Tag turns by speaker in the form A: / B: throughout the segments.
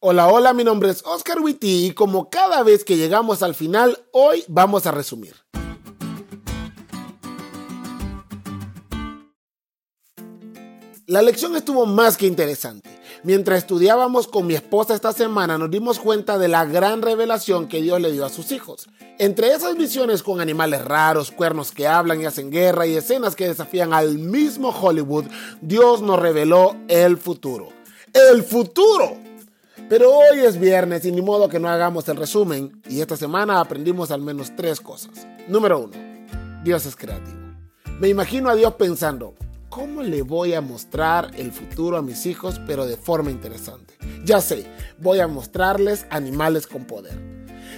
A: Hola, hola, mi nombre es Oscar Witty y como cada vez que llegamos al final, hoy vamos a resumir. La lección estuvo más que interesante. Mientras estudiábamos con mi esposa esta semana nos dimos cuenta de la gran revelación que Dios le dio a sus hijos. Entre esas visiones con animales raros, cuernos que hablan y hacen guerra y escenas que desafían al mismo Hollywood, Dios nos reveló el futuro. ¡El futuro! Pero hoy es viernes y ni modo que no hagamos el resumen y esta semana aprendimos al menos tres cosas. Número uno, Dios es creativo. Me imagino a Dios pensando, ¿cómo le voy a mostrar el futuro a mis hijos pero de forma interesante? Ya sé, voy a mostrarles animales con poder.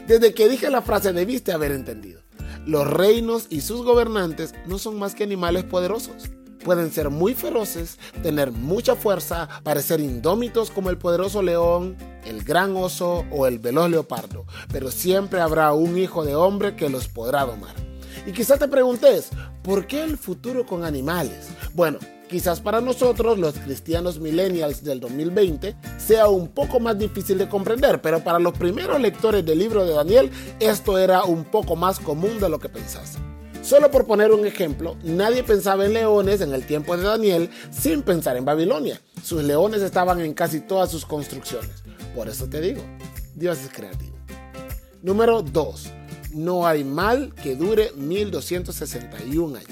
A: Desde que dije la frase debiste haber entendido. Los reinos y sus gobernantes no son más que animales poderosos pueden ser muy feroces, tener mucha fuerza, parecer indómitos como el poderoso león, el gran oso o el veloz leopardo, pero siempre habrá un hijo de hombre que los podrá domar. Y quizás te preguntes, ¿por qué el futuro con animales? Bueno, quizás para nosotros, los cristianos millennials del 2020, sea un poco más difícil de comprender, pero para los primeros lectores del libro de Daniel, esto era un poco más común de lo que pensás. Solo por poner un ejemplo, nadie pensaba en leones en el tiempo de Daniel sin pensar en Babilonia. Sus leones estaban en casi todas sus construcciones. Por eso te digo, Dios es creativo. Número 2. No hay mal que dure 1261 años.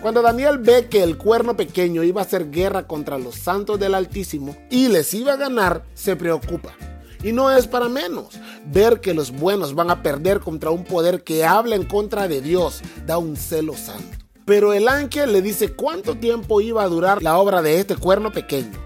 A: Cuando Daniel ve que el cuerno pequeño iba a hacer guerra contra los santos del Altísimo y les iba a ganar, se preocupa. Y no es para menos. Ver que los buenos van a perder contra un poder que habla en contra de Dios da un celo santo. Pero el ángel le dice cuánto tiempo iba a durar la obra de este cuerno pequeño.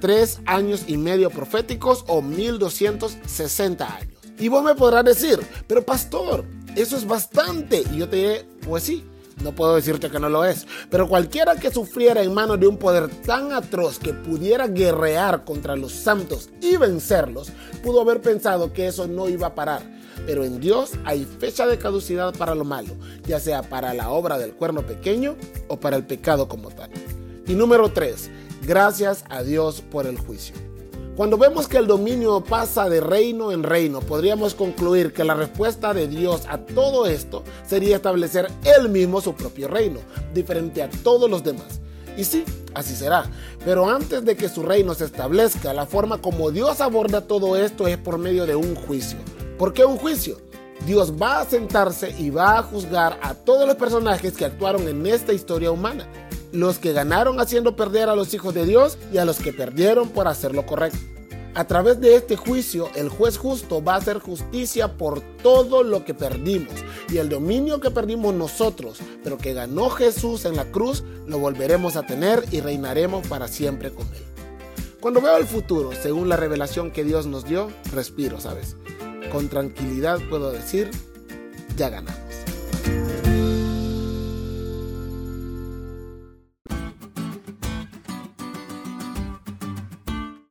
A: Tres años y medio proféticos o 1260 años. Y vos me podrás decir, pero pastor, eso es bastante. Y yo te diré, pues sí, no puedo decirte que no lo es, pero cualquiera que sufriera en manos de un poder tan atroz que pudiera guerrear contra los santos y vencerlos, pudo haber pensado que eso no iba a parar. Pero en Dios hay fecha de caducidad para lo malo, ya sea para la obra del cuerno pequeño o para el pecado como tal. Y número 3, gracias a Dios por el juicio. Cuando vemos que el dominio pasa de reino en reino, podríamos concluir que la respuesta de Dios a todo esto sería establecer Él mismo su propio reino, diferente a todos los demás. Y sí, así será. Pero antes de que su reino se establezca, la forma como Dios aborda todo esto es por medio de un juicio. ¿Por qué un juicio? Dios va a sentarse y va a juzgar a todos los personajes que actuaron en esta historia humana los que ganaron haciendo perder a los hijos de Dios y a los que perdieron por hacer lo correcto. A través de este juicio, el juez justo va a hacer justicia por todo lo que perdimos y el dominio que perdimos nosotros, pero que ganó Jesús en la cruz, lo volveremos a tener y reinaremos para siempre con Él. Cuando veo el futuro, según la revelación que Dios nos dio, respiro, ¿sabes? Con tranquilidad puedo decir, ya ganamos.